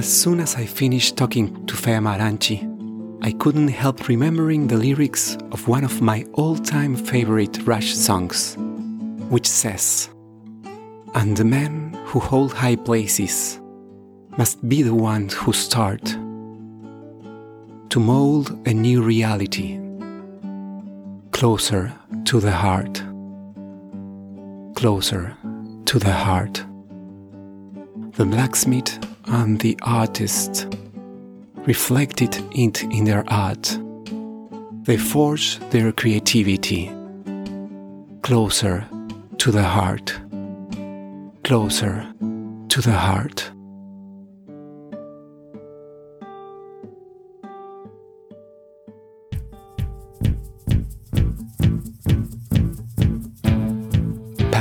As soon as I finished talking to Fe Amaranci, I couldn't help remembering the lyrics of one of my all time favorite Rush songs, which says, And the men who hold high places must be the ones who start to mold a new reality closer to the heart, closer to the heart. The blacksmith and the artist reflected it in their art. They forge their creativity closer to the heart, closer to the heart.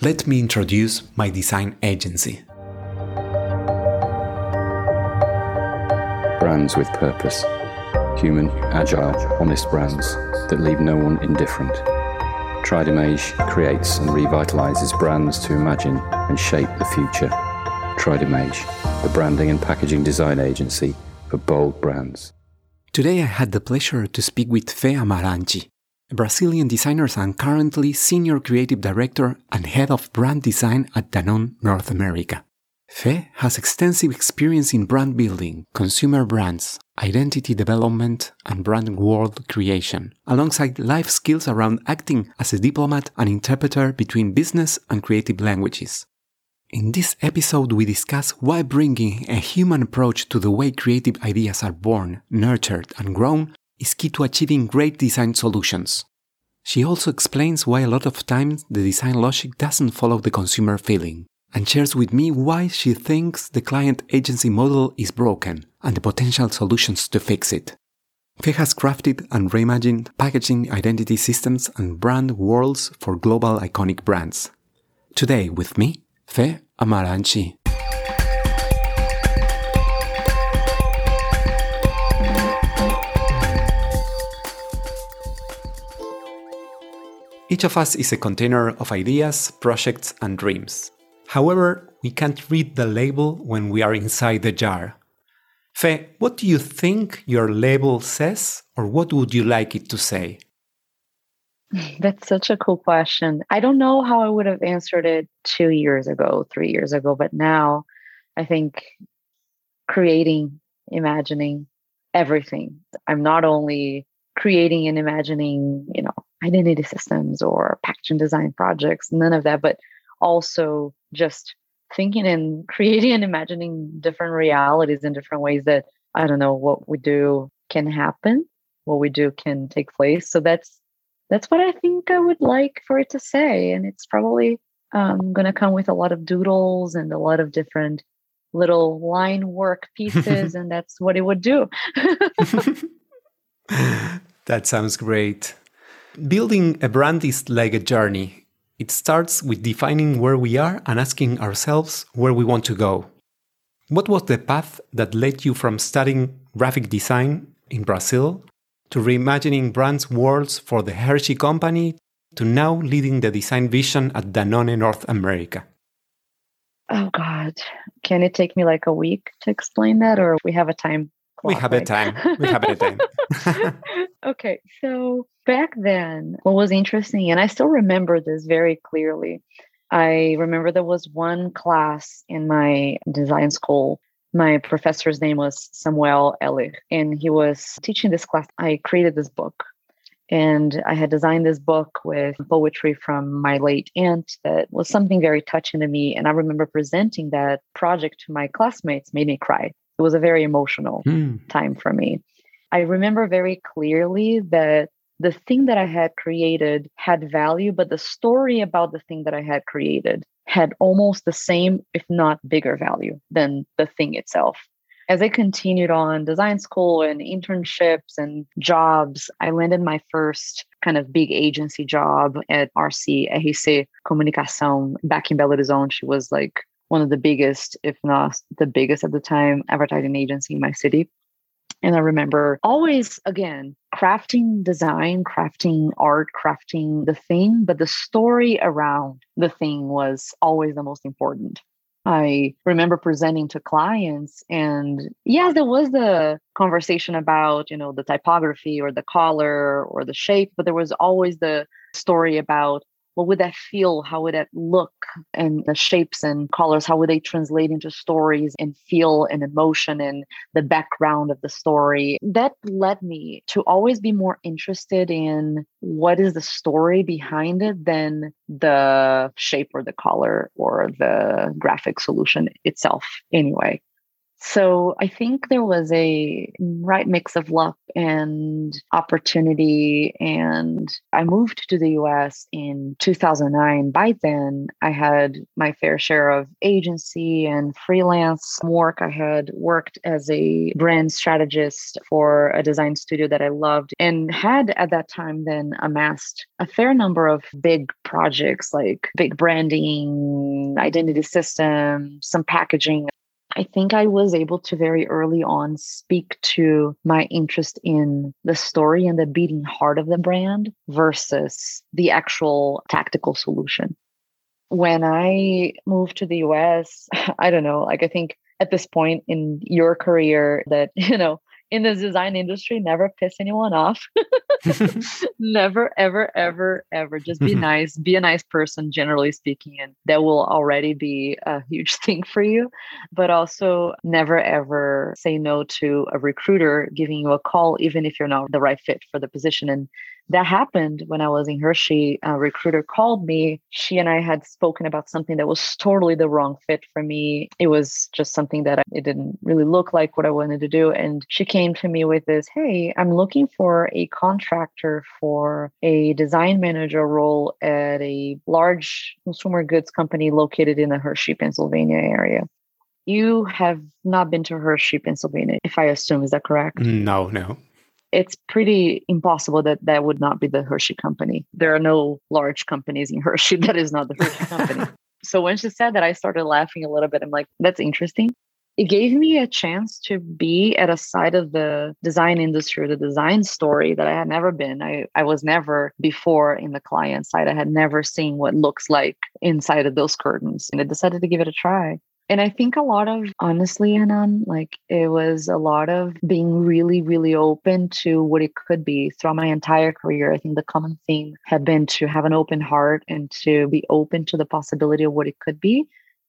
let me introduce my design agency. brands with purpose. Human, agile, honest brands that leave no one indifferent. Tridimage creates and revitalizes brands to imagine and shape the future. Tridimage, the branding and packaging design agency for bold brands. Today I had the pleasure to speak with Fe Amaranci, a Brazilian designers and currently senior creative director and head of brand design at Danone North America. Fe has extensive experience in brand building, consumer brands, identity development, and brand world creation, alongside life skills around acting as a diplomat and interpreter between business and creative languages. In this episode, we discuss why bringing a human approach to the way creative ideas are born, nurtured, and grown is key to achieving great design solutions. She also explains why a lot of times the design logic doesn't follow the consumer feeling and shares with me why she thinks the client agency model is broken and the potential solutions to fix it. Fe has crafted and reimagined packaging identity systems and brand worlds for global iconic brands. Today with me, Fe Amaranci. Each of us is a container of ideas, projects, and dreams. However, we can't read the label when we are inside the jar. Fe, what do you think your label says, or what would you like it to say? That's such a cool question. I don't know how I would have answered it two years ago, three years ago, but now I think creating, imagining everything. I'm not only creating and imagining, you know, identity systems or packaging design projects, none of that, but also just thinking and creating and imagining different realities in different ways that I don't know what we do can happen, what we do can take place. So that's that's what I think I would like for it to say, and it's probably um, going to come with a lot of doodles and a lot of different little line work pieces, and that's what it would do. that sounds great. Building a brand is like a journey. It starts with defining where we are and asking ourselves where we want to go. What was the path that led you from studying graphic design in Brazil to reimagining brands worlds for the Hershey company to now leading the design vision at Danone North America? Oh God, can it take me like a week to explain that, or we have a time? Clock, we have right? a time. We have a time. okay, so back then, what was interesting, and I still remember this very clearly. I remember there was one class in my design school. My professor's name was Samuel Ellich, and he was teaching this class. I created this book, and I had designed this book with poetry from my late aunt that was something very touching to me. And I remember presenting that project to my classmates, made me cry. It was a very emotional mm. time for me. I remember very clearly that the thing that I had created had value, but the story about the thing that I had created had almost the same, if not bigger value than the thing itself. as I continued on design school and internships and jobs, I landed my first kind of big agency job at RC, RC Comunicação back in Belo Horizonte. She was like one of the biggest, if not the biggest at the time, advertising agency in my city. And I remember always, again, crafting design, crafting art, crafting the thing, but the story around the thing was always the most important. I remember presenting to clients, and yes, there was the conversation about, you know, the typography or the color or the shape, but there was always the story about what would that feel? How would that look? And the shapes and colors, how would they translate into stories and feel and emotion and the background of the story? That led me to always be more interested in what is the story behind it than the shape or the color or the graphic solution itself, anyway. So I think there was a right mix of luck and opportunity. And I moved to the US in 2009. By then, I had my fair share of agency and freelance work. I had worked as a brand strategist for a design studio that I loved and had at that time then amassed a fair number of big projects like big branding, identity system, some packaging I think I was able to very early on speak to my interest in the story and the beating heart of the brand versus the actual tactical solution. When I moved to the US, I don't know, like I think at this point in your career that, you know, in the design industry, never piss anyone off. never, ever, ever, ever. Just be mm-hmm. nice, be a nice person, generally speaking, and that will already be a huge thing for you. But also, never, ever say no to a recruiter giving you a call, even if you're not the right fit for the position. And that happened when I was in Hershey. A recruiter called me. She and I had spoken about something that was totally the wrong fit for me. It was just something that I, it didn't really look like what I wanted to do. And she came to me with this Hey, I'm looking for a contractor for a design manager role at a large consumer goods company located in the Hershey, Pennsylvania area. You have not been to Hershey, Pennsylvania, if I assume. Is that correct? No, no it's pretty impossible that that would not be the Hershey company. There are no large companies in Hershey that is not the Hershey company. so when she said that, I started laughing a little bit. I'm like, that's interesting. It gave me a chance to be at a side of the design industry, the design story that I had never been. I, I was never before in the client side. I had never seen what looks like inside of those curtains. And I decided to give it a try. And I think a lot of, honestly, Anan, like it was a lot of being really, really open to what it could be throughout my entire career. I think the common theme had been to have an open heart and to be open to the possibility of what it could be.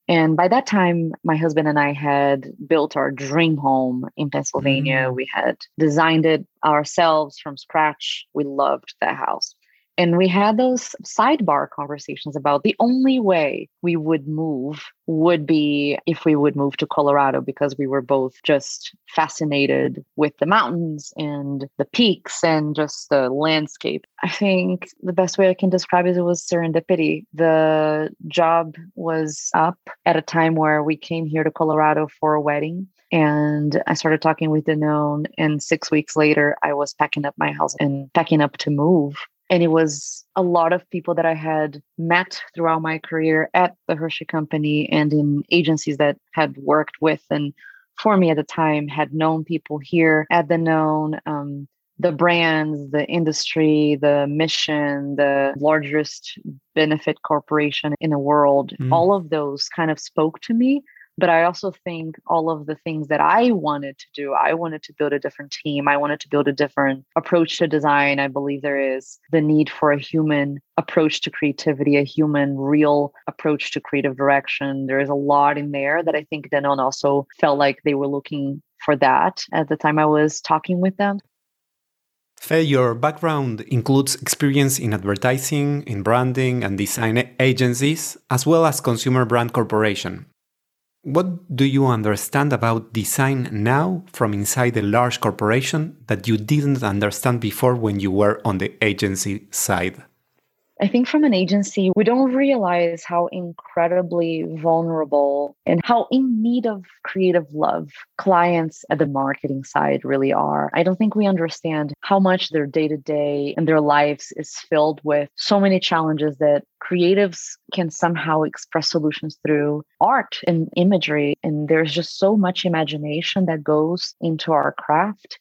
And by that time, my husband and I had built our dream home in Pennsylvania. Mm. We had designed it ourselves from scratch. We loved that house. And we had those sidebar conversations about the only way we would move would be if we would move to Colorado because we were both just fascinated with the mountains and the peaks and just the landscape. I think the best way I can describe it was serendipity. The job was up at a time where we came here to Colorado for a wedding and I started talking with Danone. And six weeks later, I was packing up my house and packing up to move. And it was a lot of people that I had met throughout my career at the Hershey Company and in agencies that had worked with and for me at the time had known people here at Danone. Um, the brands, the industry, the mission, the largest benefit corporation in the world, mm. all of those kind of spoke to me but I also think all of the things that I wanted to do, I wanted to build a different team. I wanted to build a different approach to design. I believe there is the need for a human approach to creativity, a human, real approach to creative direction. There is a lot in there that I think Danone also felt like they were looking for that at the time I was talking with them. Fe, your background includes experience in advertising, in branding and design agencies, as well as consumer brand corporation. What do you understand about design now from inside a large corporation that you didn't understand before when you were on the agency side? I think from an agency, we don't realize how incredibly vulnerable and how in need of creative love clients at the marketing side really are. I don't think we understand how much their day to day and their lives is filled with so many challenges that creatives can somehow express solutions through art and imagery. And there's just so much imagination that goes into our craft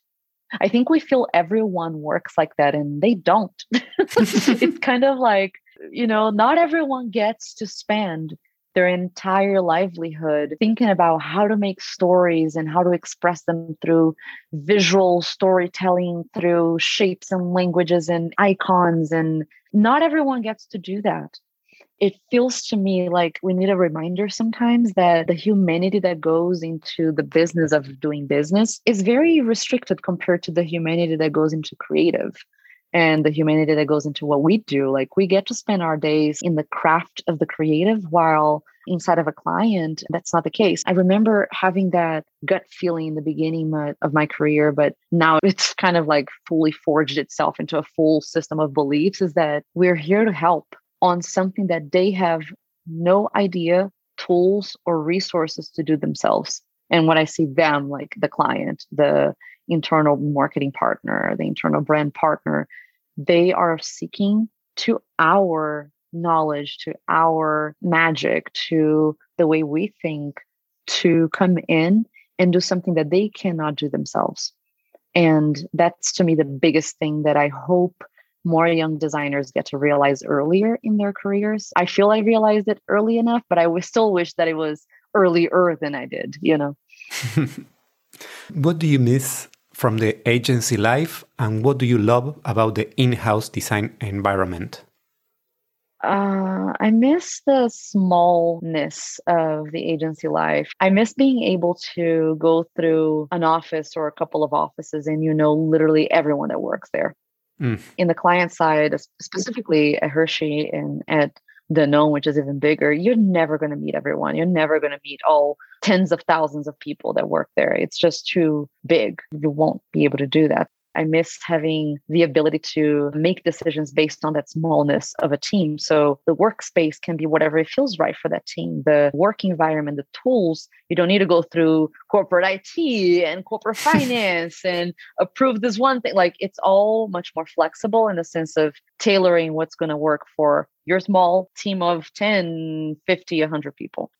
I think we feel everyone works like that and they don't. it's kind of like, you know, not everyone gets to spend their entire livelihood thinking about how to make stories and how to express them through visual storytelling, through shapes and languages and icons. And not everyone gets to do that it feels to me like we need a reminder sometimes that the humanity that goes into the business of doing business is very restricted compared to the humanity that goes into creative and the humanity that goes into what we do. Like we get to spend our days in the craft of the creative while inside of a client, that's not the case. I remember having that gut feeling in the beginning of my career, but now it's kind of like fully forged itself into a full system of beliefs is that we're here to help on something that they have no idea, tools, or resources to do themselves. And when I see them, like the client, the internal marketing partner, the internal brand partner, they are seeking to our knowledge, to our magic, to the way we think to come in and do something that they cannot do themselves. And that's to me the biggest thing that I hope more young designers get to realize earlier in their careers. I feel I realized it early enough, but I still wish that it was earlier than I did, you know. what do you miss from the agency life and what do you love about the in-house design environment? Uh, I miss the smallness of the agency life. I miss being able to go through an office or a couple of offices and you know literally everyone that works there. Mm. In the client side, specifically at Hershey and at Danone, which is even bigger, you're never going to meet everyone. You're never going to meet all tens of thousands of people that work there. It's just too big. You won't be able to do that. I miss having the ability to make decisions based on that smallness of a team. So the workspace can be whatever it feels right for that team. The work environment, the tools, you don't need to go through corporate IT and corporate finance and approve this one thing. Like it's all much more flexible in the sense of tailoring what's going to work for your small team of 10, 50, 100 people.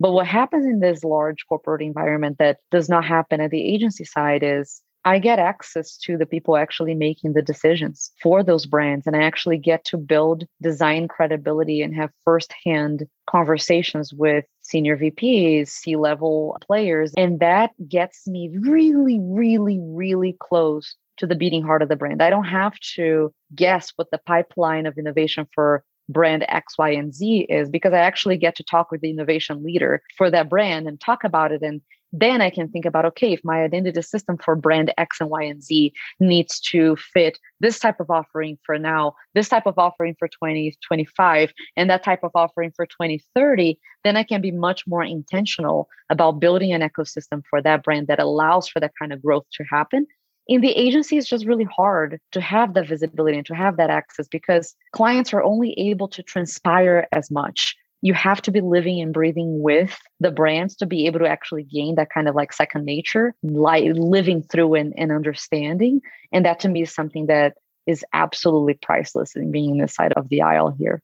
But what happens in this large corporate environment that does not happen at the agency side is I get access to the people actually making the decisions for those brands. And I actually get to build design credibility and have firsthand conversations with senior VPs, C level players. And that gets me really, really, really close to the beating heart of the brand. I don't have to guess what the pipeline of innovation for brand X, Y, and Z is because I actually get to talk with the innovation leader for that brand and talk about it and then I can think about okay, if my identity system for brand X and Y and Z needs to fit this type of offering for now, this type of offering for 2025, and that type of offering for 2030, then I can be much more intentional about building an ecosystem for that brand that allows for that kind of growth to happen. In the agency, it's just really hard to have that visibility and to have that access because clients are only able to transpire as much you have to be living and breathing with the brands to be able to actually gain that kind of like second nature, like living through and, and understanding. And that to me is something that is absolutely priceless in being in the side of the aisle here.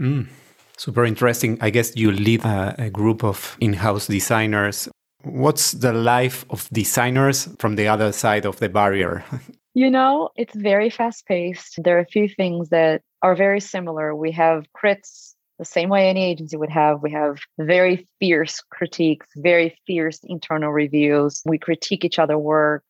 Mm, super interesting. I guess you lead a, a group of in house designers. What's the life of designers from the other side of the barrier? You know, it's very fast paced. There are a few things that are very similar. We have crits the same way any agency would have. We have very fierce critiques, very fierce internal reviews. We critique each other work.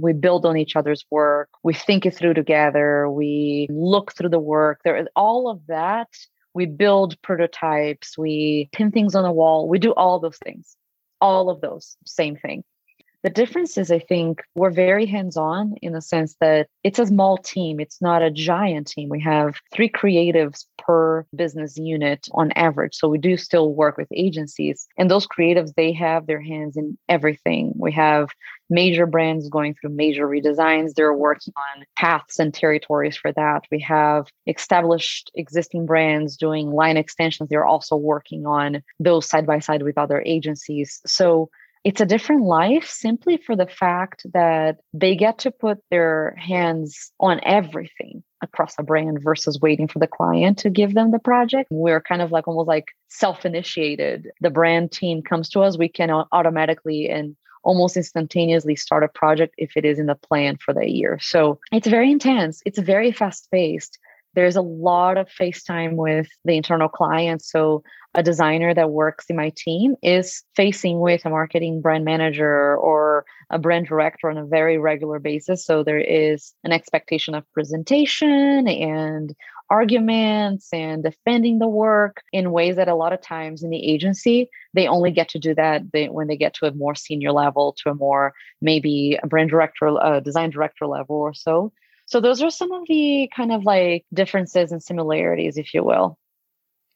We build on each other's work. We think it through together. We look through the work. There is all of that. We build prototypes. We pin things on the wall. We do all those things. All of those, same thing. The difference is, I think, we're very hands on in the sense that it's a small team. It's not a giant team. We have three creatives per business unit on average. So we do still work with agencies. And those creatives, they have their hands in everything. We have major brands going through major redesigns. They're working on paths and territories for that. We have established existing brands doing line extensions. They're also working on those side by side with other agencies. So it's a different life simply for the fact that they get to put their hands on everything across a brand versus waiting for the client to give them the project. We're kind of like almost like self initiated. The brand team comes to us, we can automatically and almost instantaneously start a project if it is in the plan for the year. So it's very intense, it's very fast paced. There's a lot of FaceTime with the internal clients. So a designer that works in my team is facing with a marketing brand manager or a brand director on a very regular basis. So there is an expectation of presentation and arguments and defending the work in ways that a lot of times in the agency they only get to do that when they get to a more senior level to a more maybe a brand director a design director level or so so those are some of the kind of like differences and similarities if you will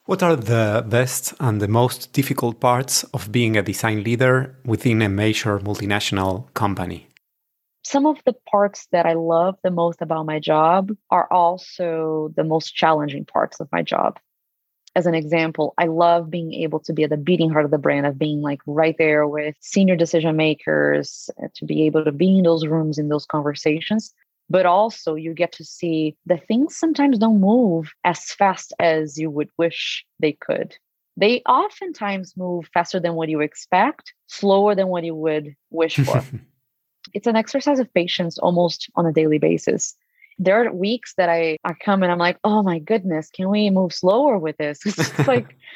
what are the best and the most difficult parts of being a design leader within a major multinational company? Some of the parts that I love the most about my job are also the most challenging parts of my job. As an example, I love being able to be at the beating heart of the brand, of being like right there with senior decision makers, uh, to be able to be in those rooms, in those conversations but also you get to see the things sometimes don't move as fast as you would wish they could. They oftentimes move faster than what you expect, slower than what you would wish for. it's an exercise of patience almost on a daily basis. There are weeks that I, I come and I'm like, oh my goodness, can we move slower with this? It's like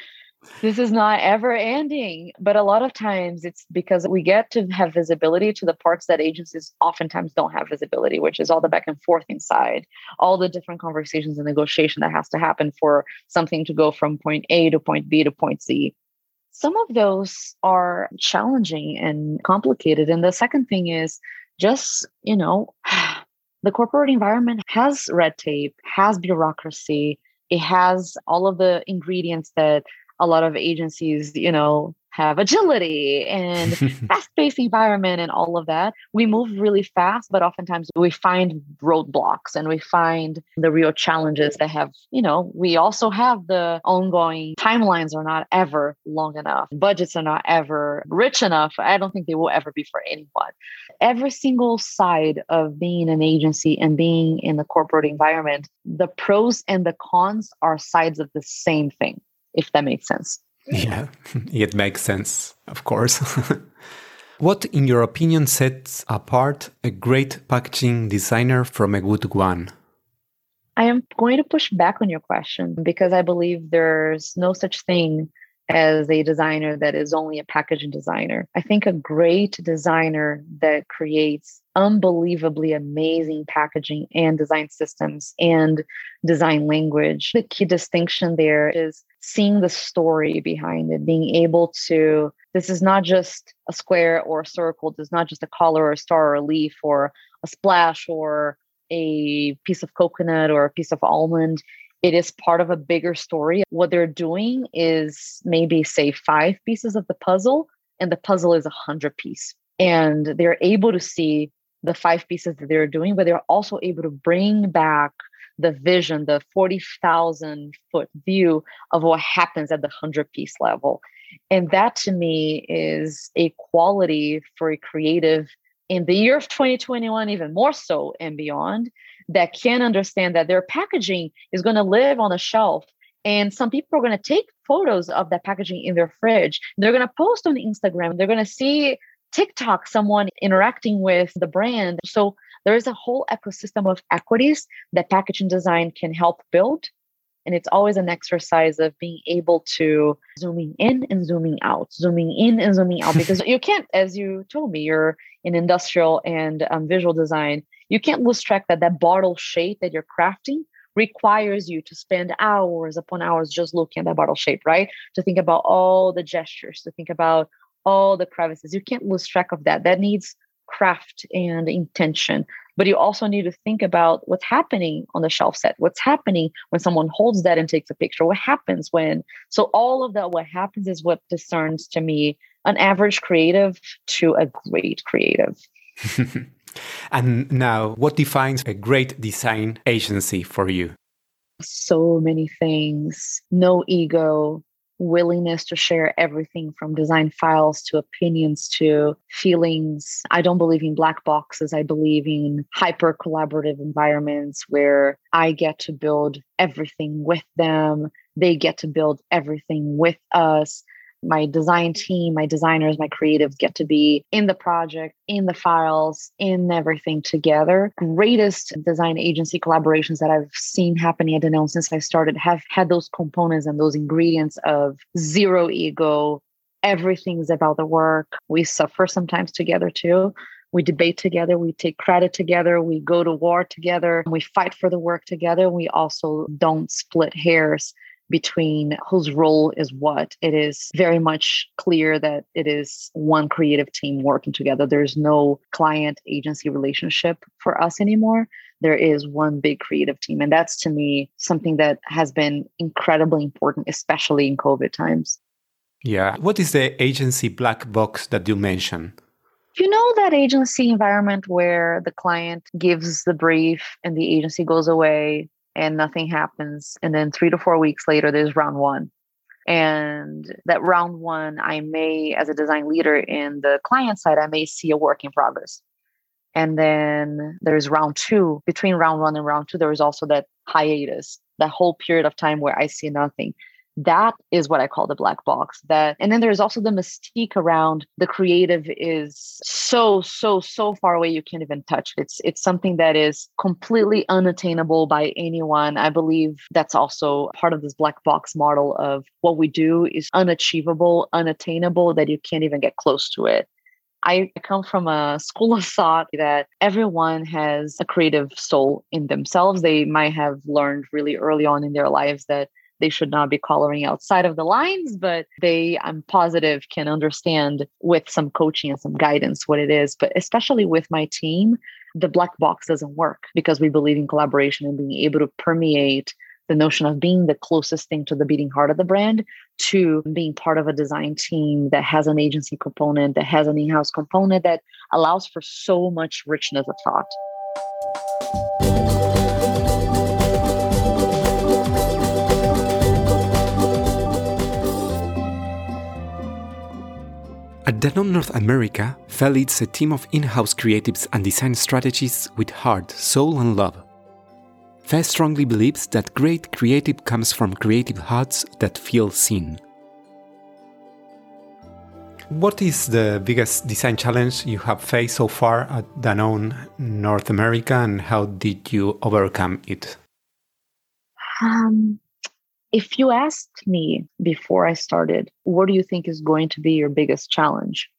this is not ever ending. But a lot of times it's because we get to have visibility to the parts that agencies oftentimes don't have visibility, which is all the back and forth inside, all the different conversations and negotiation that has to happen for something to go from point A to point B to point Z. Some of those are challenging and complicated. And the second thing is just, you know, the corporate environment has red tape, has bureaucracy, it has all of the ingredients that a lot of agencies, you know, have agility and fast-paced environment and all of that. We move really fast, but oftentimes we find roadblocks and we find the real challenges that have, you know, we also have the ongoing timelines are not ever long enough. Budgets are not ever rich enough. I don't think they will ever be for anyone. Every single side of being an agency and being in the corporate environment, the pros and the cons are sides of the same thing if that makes sense. Yeah, it makes sense, of course. what, in your opinion, sets apart a great packaging designer from a good one? I am going to push back on your question because I believe there's no such thing as a designer that is only a packaging designer. I think a great designer that creates unbelievably amazing packaging and design systems and design language. The key distinction there is seeing the story behind it, being able to, this is not just a square or a circle, this is not just a color or a star or a leaf or a splash or a piece of coconut or a piece of almond it is part of a bigger story. What they're doing is maybe, say, five pieces of the puzzle, and the puzzle is a hundred piece. And they're able to see the five pieces that they're doing, but they're also able to bring back the vision, the 40,000 foot view of what happens at the 100 piece level. And that to me is a quality for a creative in the year of 2021, even more so and beyond, that can understand that their packaging is going to live on a shelf and some people are going to take photos of that packaging in their fridge. They're going to post on instagram. They're going to see tiktok someone interacting with the brand. So there is a whole ecosystem of equities that packaging design can help build and it's always an exercise of being able to zooming in and zooming out zooming in and zooming out because you can't as you told me you're in industrial and um, visual design you can't lose track that that bottle shape that you're crafting requires you to spend hours upon hours just looking at that bottle shape, right? To think about all the gestures, to think about all the crevices. You can't lose track of that. That needs craft and intention. But you also need to think about what's happening on the shelf set, what's happening when someone holds that and takes a picture, what happens when. So, all of that, what happens is what discerns to me an average creative to a great creative. and now, what defines a great design agency for you? So many things no ego, willingness to share everything from design files to opinions to feelings. I don't believe in black boxes. I believe in hyper collaborative environments where I get to build everything with them. They get to build everything with us my design team, my designers, my creatives get to be in the project, in the files, in everything together. Greatest design agency collaborations that I've seen happening at Danone since I started have had those components and those ingredients of zero ego. Everything's about the work. We suffer sometimes together too. We debate together, we take credit together, we go to war together, we fight for the work together. We also don't split hairs between whose role is what. It is very much clear that it is one creative team working together. There's no client agency relationship for us anymore. There is one big creative team. And that's to me something that has been incredibly important, especially in COVID times. Yeah. What is the agency black box that you mentioned? You know that agency environment where the client gives the brief and the agency goes away and nothing happens. And then three to four weeks later, there's round one. And that round one, I may, as a design leader in the client side, I may see a work in progress. And then there's round two. Between round one and round two, there is also that hiatus, that whole period of time where I see nothing that is what I call the black box. That and then there's also the mystique around the creative is so, so, so far away you can't even touch. It's it's something that is completely unattainable by anyone. I believe that's also part of this black box model of what we do is unachievable, unattainable, that you can't even get close to it. I come from a school of thought that everyone has a creative soul in themselves. They might have learned really early on in their lives that they should not be coloring outside of the lines, but they, I'm positive, can understand with some coaching and some guidance what it is. But especially with my team, the black box doesn't work because we believe in collaboration and being able to permeate the notion of being the closest thing to the beating heart of the brand to being part of a design team that has an agency component, that has an in house component that allows for so much richness of thought. At Danone North America, Fe leads a team of in house creatives and design strategists with heart, soul, and love. Fe strongly believes that great creative comes from creative hearts that feel seen. What is the biggest design challenge you have faced so far at Danone North America, and how did you overcome it? Um, if you asked me before I started, what do you think is going to be your biggest challenge?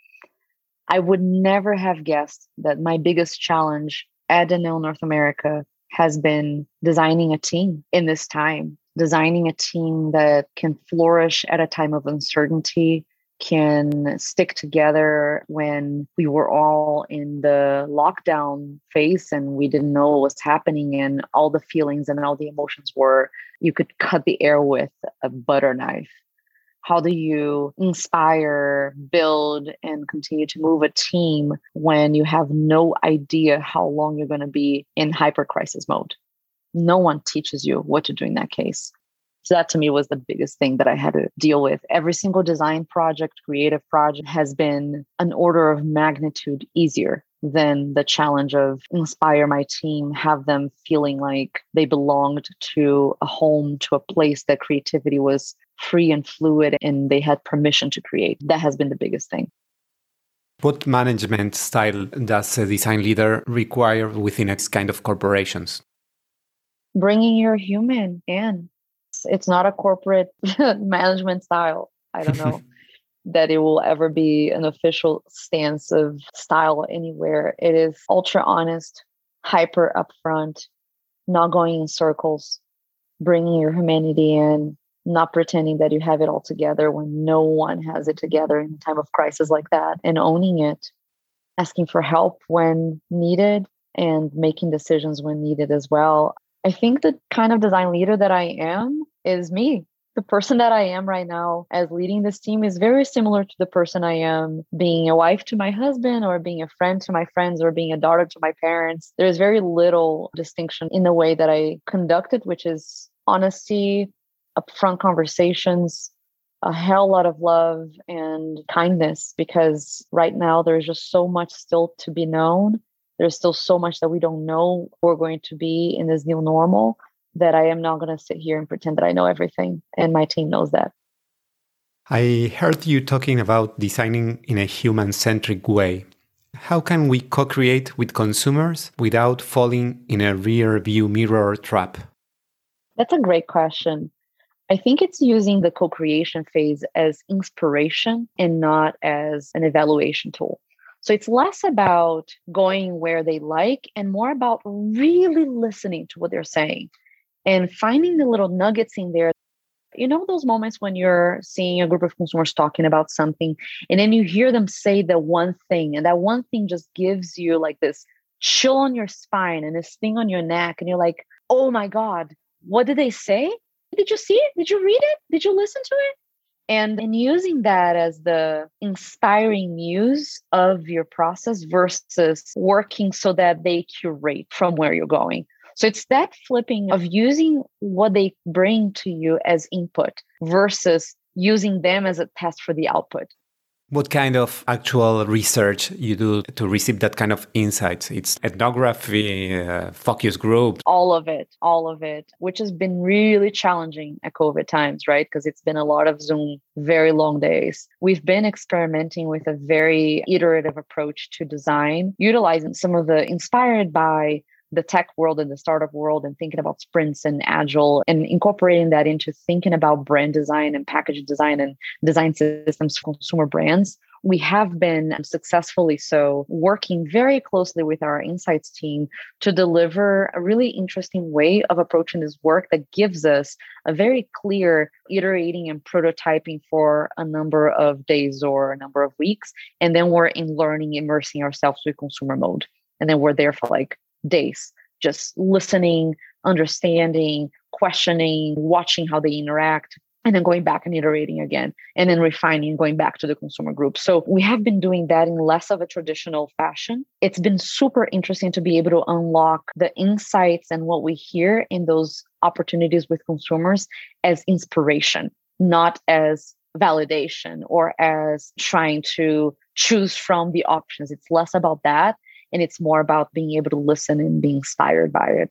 I would never have guessed that my biggest challenge at Danone North America has been designing a team in this time, designing a team that can flourish at a time of uncertainty, can stick together when we were all in the lockdown phase and we didn't know what was happening and all the feelings and all the emotions were you could cut the air with a butter knife. How do you inspire build and continue to move a team when you have no idea how long you're going to be in hyper crisis mode? No one teaches you what to do in that case so that to me was the biggest thing that I had to deal with. Every single design project, creative project has been an order of magnitude easier than the challenge of inspire my team, have them feeling like they belonged to a home, to a place that creativity was free and fluid and they had permission to create. That has been the biggest thing. What management style does a design leader require within its kind of corporations? Bringing your human in, it's not a corporate management style. I don't know that it will ever be an official stance of style anywhere. It is ultra honest, hyper upfront, not going in circles, bringing your humanity in, not pretending that you have it all together when no one has it together in a time of crisis like that and owning it asking for help when needed and making decisions when needed as well i think the kind of design leader that i am is me the person that I am right now as leading this team is very similar to the person I am being a wife to my husband or being a friend to my friends or being a daughter to my parents. There's very little distinction in the way that I conduct it, which is honesty, upfront conversations, a hell lot of love and kindness because right now there's just so much still to be known. There's still so much that we don't know we're going to be in this new normal that I am not going to sit here and pretend that I know everything. And my team knows that. I heard you talking about designing in a human centric way. How can we co create with consumers without falling in a rear view mirror trap? That's a great question. I think it's using the co creation phase as inspiration and not as an evaluation tool. So it's less about going where they like and more about really listening to what they're saying and finding the little nuggets in there. You know those moments when you're seeing a group of consumers talking about something and then you hear them say the one thing and that one thing just gives you like this chill on your spine and this thing on your neck and you're like oh my god what did they say? Did you see it? Did you read it? Did you listen to it? And and using that as the inspiring muse of your process versus working so that they curate from where you're going so it's that flipping of using what they bring to you as input versus using them as a test for the output. What kind of actual research you do to receive that kind of insights? It's ethnography, uh, focus group. All of it, all of it, which has been really challenging at COVID times, right? Because it's been a lot of Zoom, very long days. We've been experimenting with a very iterative approach to design, utilizing some of the inspired by the tech world and the startup world and thinking about sprints and agile and incorporating that into thinking about brand design and package design and design systems for consumer brands we have been successfully so working very closely with our insights team to deliver a really interesting way of approaching this work that gives us a very clear iterating and prototyping for a number of days or a number of weeks. And then we're in learning immersing ourselves with consumer mode. And then we're there for like days, just listening, understanding, questioning, watching how they interact, and then going back and iterating again, and then refining, going back to the consumer group. So we have been doing that in less of a traditional fashion. It's been super interesting to be able to unlock the insights and what we hear in those opportunities with consumers as inspiration, not as validation or as trying to choose from the options. It's less about that and it's more about being able to listen and be inspired by it.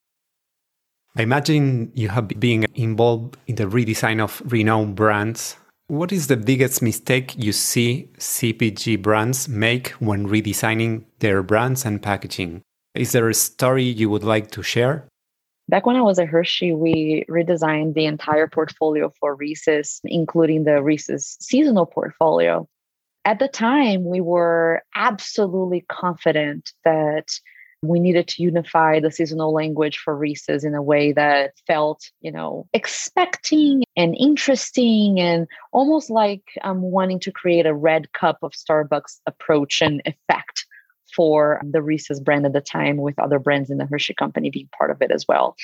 I imagine you have been involved in the redesign of renowned brands. What is the biggest mistake you see CPG brands make when redesigning their brands and packaging? Is there a story you would like to share? Back when I was at Hershey, we redesigned the entire portfolio for Reese's, including the Reese's seasonal portfolio at the time, we were absolutely confident that we needed to unify the seasonal language for Reese's in a way that felt, you know, expecting and interesting and almost like um, wanting to create a red cup of Starbucks approach and effect for the Reese's brand at the time, with other brands in the Hershey company being part of it as well.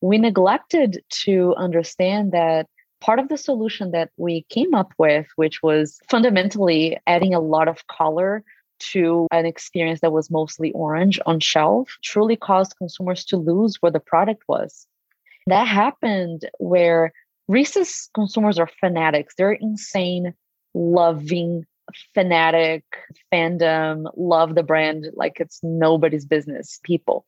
We neglected to understand that part of the solution that we came up with, which was fundamentally adding a lot of color to an experience that was mostly orange on shelf, truly caused consumers to lose where the product was. That happened where Reese's consumers are fanatics. They're insane, loving, fanatic fandom, love the brand like it's nobody's business people.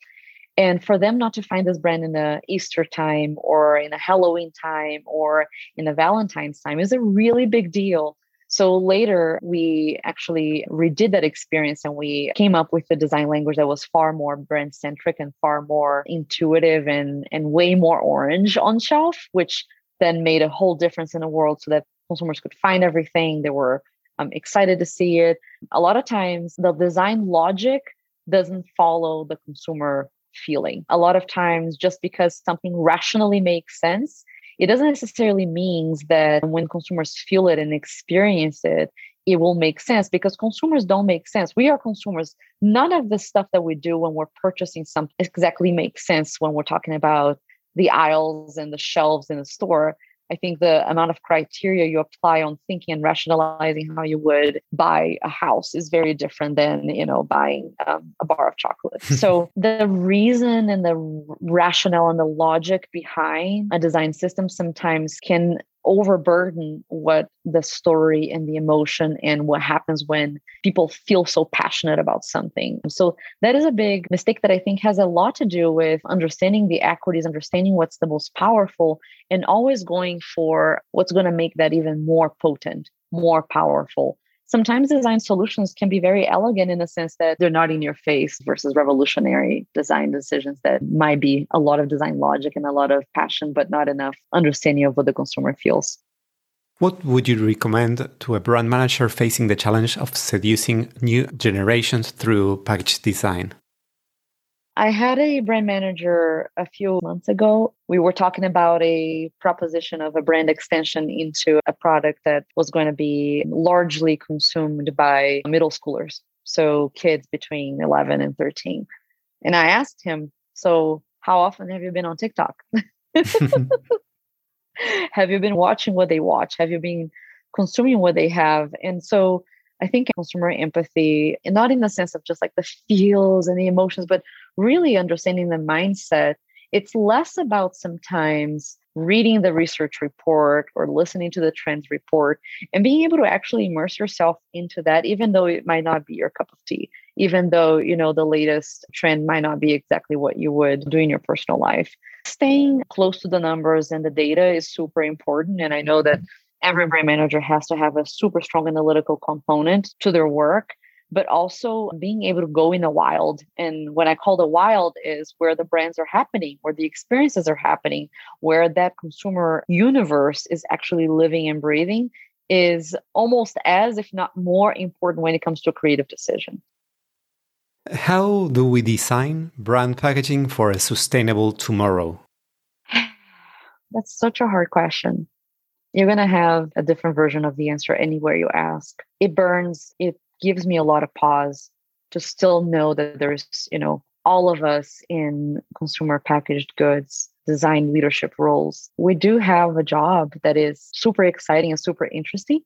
And for them not to find this brand in the Easter time or in a Halloween time or in a Valentine's time is a really big deal. So later, we actually redid that experience and we came up with a design language that was far more brand centric and far more intuitive and, and way more orange on shelf, which then made a whole difference in the world so that consumers could find everything. They were um, excited to see it. A lot of times, the design logic doesn't follow the consumer feeling. A lot of times, just because something rationally makes sense, it doesn't necessarily means that when consumers feel it and experience it, it will make sense because consumers don't make sense. We are consumers. None of the stuff that we do when we're purchasing something exactly makes sense when we're talking about the aisles and the shelves in the store. I think the amount of criteria you apply on thinking and rationalizing how you would buy a house is very different than you know buying um, a bar of chocolate. so the reason and the rationale and the logic behind a design system sometimes can overburden what the story and the emotion and what happens when people feel so passionate about something. So that is a big mistake that I think has a lot to do with understanding the equities, understanding what's the most powerful, and always going for what's going to make that even more potent, more powerful sometimes design solutions can be very elegant in the sense that they're not in your face versus revolutionary design decisions that might be a lot of design logic and a lot of passion, but not enough understanding of what the consumer feels. What would you recommend to a brand manager facing the challenge of seducing new generations through package design? I had a brand manager a few months ago. We were talking about a proposition of a brand extension into a product that was going to be largely consumed by middle schoolers. So kids between 11 and 13. And I asked him, So, how often have you been on TikTok? have you been watching what they watch? Have you been consuming what they have? And so I think consumer empathy, and not in the sense of just like the feels and the emotions, but really understanding the mindset. It's less about sometimes reading the research report or listening to the trends report and being able to actually immerse yourself into that, even though it might not be your cup of tea, even though, you know, the latest trend might not be exactly what you would do in your personal life. Staying close to the numbers and the data is super important. And I know that every brand manager has to have a super strong analytical component to their work but also being able to go in the wild. And what i call the wild is where the brands are happening where the experiences are happening where that consumer universe is actually living and breathing is almost as if not more important when it comes to a creative decision. How do we design brand packaging for a sustainable tomorrow? That's such a hard question you're going to have a different version of the answer anywhere you ask. It burns, it gives me a lot of pause to still know that there's, you know, all of us in consumer packaged goods design leadership roles. We do have a job that is super exciting and super interesting,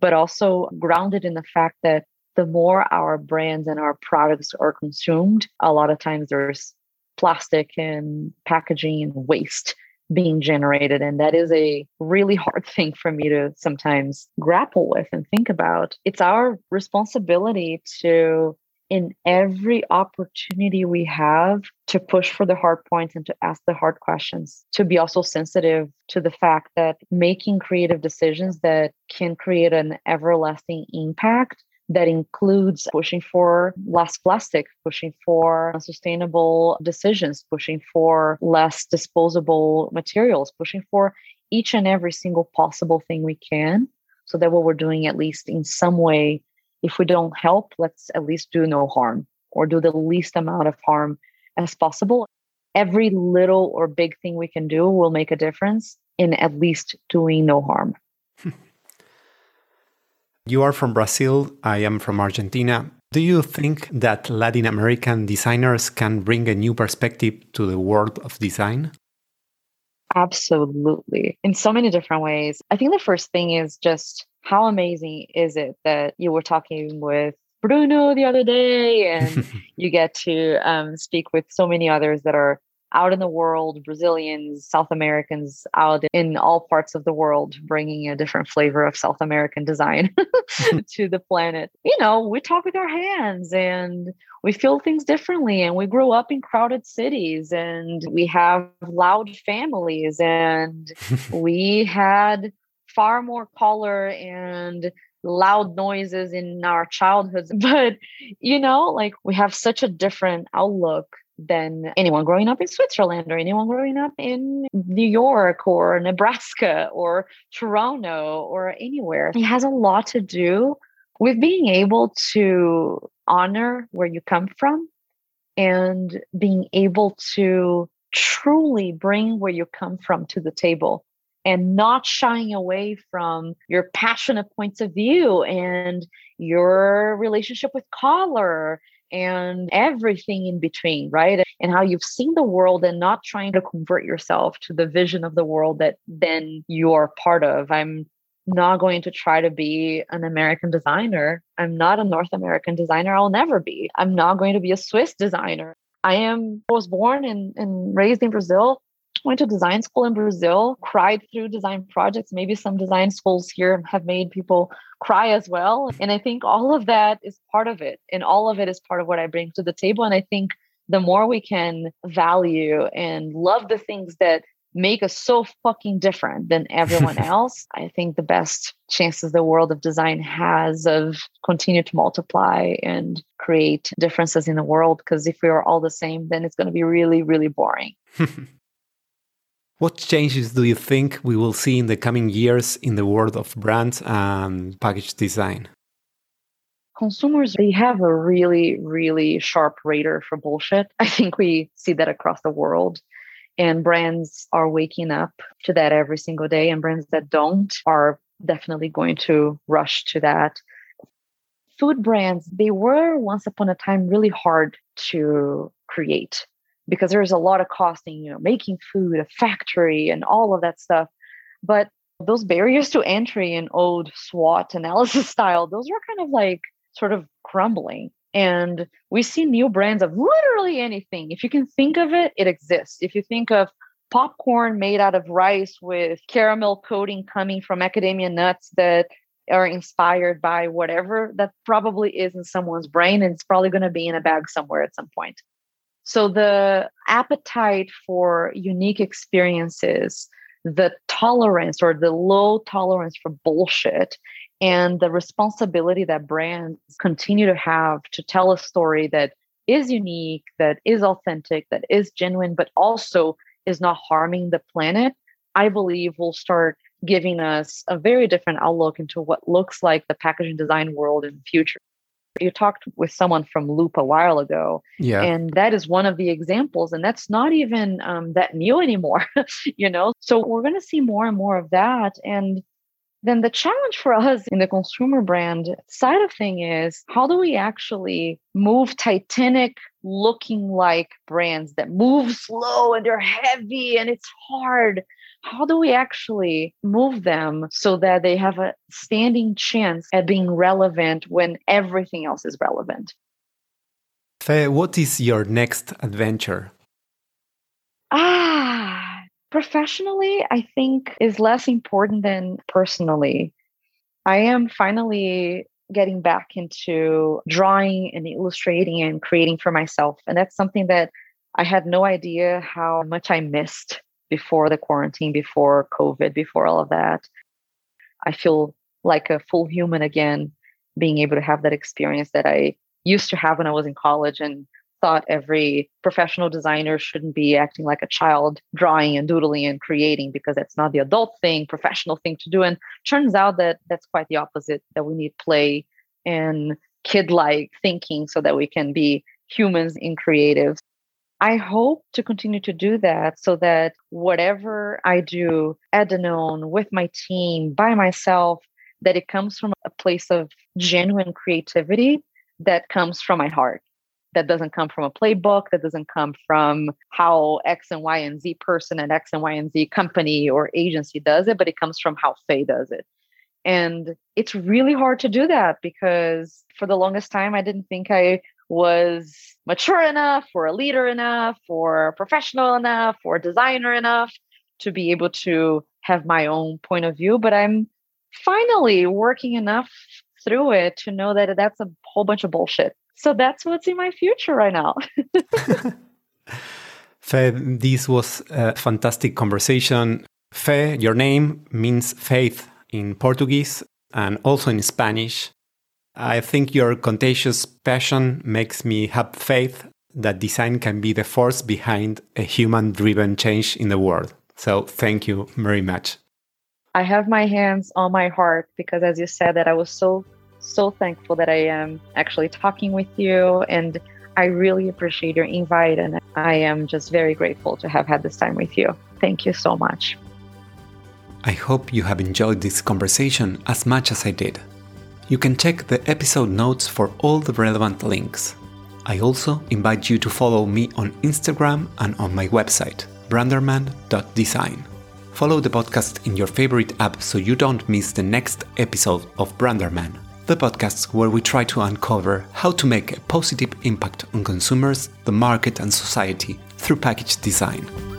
but also grounded in the fact that the more our brands and our products are consumed, a lot of times there's plastic and packaging and waste being generated. And that is a really hard thing for me to sometimes grapple with and think about. It's our responsibility to, in every opportunity we have, to push for the hard points and to ask the hard questions, to be also sensitive to the fact that making creative decisions that can create an everlasting impact that includes pushing for less plastic, pushing for sustainable decisions, pushing for less disposable materials, pushing for each and every single possible thing we can. So that what we're doing, at least in some way, if we don't help, let's at least do no harm or do the least amount of harm as possible. Every little or big thing we can do will make a difference in at least doing no harm. You are from Brazil, I am from Argentina. Do you think that Latin American designers can bring a new perspective to the world of design? Absolutely. In so many different ways. I think the first thing is just how amazing is it that you were talking with Bruno the other day and you get to um, speak with so many others that are out in the world, Brazilians, South Americans out in all parts of the world, bringing a different flavor of South American design to the planet. You know, we talk with our hands and we feel things differently, and we grow up in crowded cities, and we have loud families, and we had far more color and loud noises in our childhoods. But, you know, like we have such a different outlook than anyone growing up in Switzerland or anyone growing up in New York or Nebraska or Toronto or anywhere. It has a lot to do with being able to honor where you come from and being able to truly bring where you come from to the table and not shying away from your passionate points of view and your relationship with color and everything in between, right? And how you've seen the world and not trying to convert yourself to the vision of the world that then you're part of. I'm not going to try to be an American designer. I'm not a North American designer. I'll never be. I'm not going to be a Swiss designer. I am I was born and, and raised in Brazil went to design school in Brazil, cried through design projects. Maybe some design schools here have made people cry as well. And I think all of that is part of it. And all of it is part of what I bring to the table. And I think the more we can value and love the things that make us so fucking different than everyone else, I think the best chances the world of design has of continue to multiply and create differences in the world. Because if we are all the same, then it's going to be really, really boring. What changes do you think we will see in the coming years in the world of brands and package design? Consumers, they have a really, really sharp radar for bullshit. I think we see that across the world. And brands are waking up to that every single day. And brands that don't are definitely going to rush to that. Food brands, they were once upon a time really hard to create because there's a lot of costing, you know, making food, a factory, and all of that stuff. But those barriers to entry in old SWOT analysis style, those are kind of like sort of crumbling. And we see new brands of literally anything. If you can think of it, it exists. If you think of popcorn made out of rice with caramel coating coming from macadamia nuts that are inspired by whatever, that probably is in someone's brain and it's probably going to be in a bag somewhere at some point. So the appetite for unique experiences, the tolerance or the low tolerance for bullshit, and the responsibility that brands continue to have to tell a story that is unique, that is authentic, that is genuine, but also is not harming the planet, I believe will start giving us a very different outlook into what looks like the packaging design world in the future you talked with someone from Loop a while ago, yeah, and that is one of the examples, and that's not even um, that new anymore, you know. So we're going to see more and more of that, and then the challenge for us in the consumer brand side of thing is how do we actually move Titanic looking like brands that move slow and they're heavy and it's hard how do we actually move them so that they have a standing chance at being relevant when everything else is relevant? Fe, what is your next adventure? Ah, professionally, I think is less important than personally. I am finally getting back into drawing and illustrating and creating for myself. And that's something that I had no idea how much I missed before the quarantine, before COVID, before all of that. I feel like a full human again, being able to have that experience that I used to have when I was in college and thought every professional designer shouldn't be acting like a child, drawing and doodling and creating because that's not the adult thing, professional thing to do. And turns out that that's quite the opposite, that we need play and kid like thinking so that we can be humans in creative. I hope to continue to do that so that whatever I do at Danone with my team, by myself, that it comes from a place of genuine creativity that comes from my heart. That doesn't come from a playbook, that doesn't come from how X and Y and Z person at X and Y and Z company or agency does it, but it comes from how Fe does it. And it's really hard to do that because for the longest time, I didn't think I was mature enough or a leader enough or professional enough or designer enough to be able to have my own point of view but i'm finally working enough through it to know that that's a whole bunch of bullshit so that's what's in my future right now Fe, this was a fantastic conversation. Fe, your name means faith in Portuguese and also in Spanish. I think your contagious passion makes me have faith that design can be the force behind a human driven change in the world. So thank you very much. I have my hands on my heart because as you said that I was so so thankful that I am actually talking with you and I really appreciate your invite and I am just very grateful to have had this time with you. Thank you so much. I hope you have enjoyed this conversation as much as I did. You can check the episode notes for all the relevant links. I also invite you to follow me on Instagram and on my website, branderman.design. Follow the podcast in your favorite app so you don't miss the next episode of Branderman, the podcast where we try to uncover how to make a positive impact on consumers, the market, and society through package design.